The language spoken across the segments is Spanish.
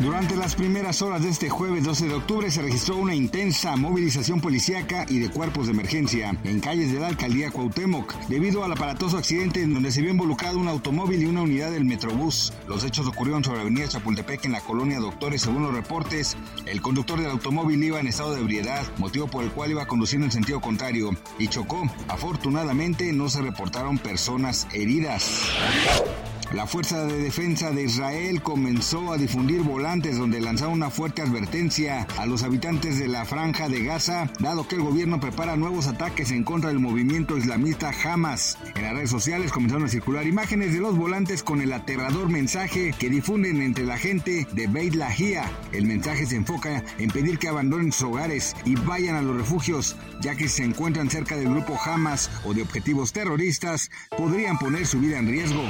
Durante las primeras horas de este jueves 12 de octubre se registró una intensa movilización policíaca y de cuerpos de emergencia en calles de la alcaldía Cuauhtémoc debido al aparatoso accidente en donde se vio involucrado un automóvil y una unidad del Metrobús. Los hechos ocurrieron sobre la avenida Chapultepec en la colonia Doctores según los reportes. El conductor del automóvil iba en estado de ebriedad, motivo por el cual iba conduciendo en sentido contrario y chocó. Afortunadamente no se reportaron personas heridas. La Fuerza de Defensa de Israel comenzó a difundir volantes donde lanzaba una fuerte advertencia a los habitantes de la franja de Gaza, dado que el gobierno prepara nuevos ataques en contra del movimiento islamista Hamas. En las redes sociales comenzaron a circular imágenes de los volantes con el aterrador mensaje que difunden entre la gente de Beit Lahia. El mensaje se enfoca en pedir que abandonen sus hogares y vayan a los refugios, ya que si se encuentran cerca del grupo Hamas o de objetivos terroristas, podrían poner su vida en riesgo.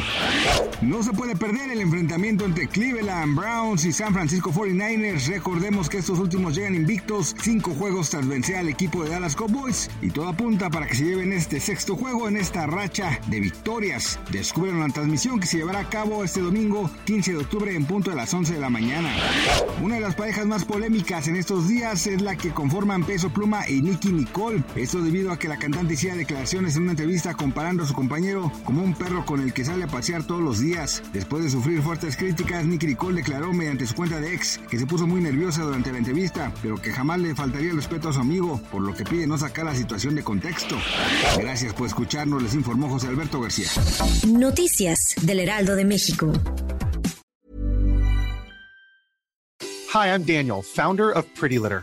No se puede perder el enfrentamiento entre Cleveland Browns y San Francisco 49ers. Recordemos que estos últimos llegan invictos, cinco juegos tras vencer al equipo de Dallas Cowboys y todo apunta para que se lleven este sexto juego en esta racha de victorias. Descubren la transmisión que se llevará a cabo este domingo 15 de octubre en punto de las 11 de la mañana. Una de las parejas más polémicas en estos días es la que conforman Peso Pluma y Nicky Nicole. Esto debido a que la cantante hiciera declaraciones en una entrevista comparando a su compañero como un perro con el que sale a pasear todos los días. Después de sufrir fuertes críticas, Nicky Nicole declaró mediante su cuenta de ex que se puso muy nerviosa durante la entrevista, pero que jamás le faltaría el respeto a su amigo, por lo que pide no sacar la situación de contexto. Gracias por escucharnos, les informó José Alberto García. Noticias del Heraldo de México. Hi, I'm Daniel, founder of Pretty Litter.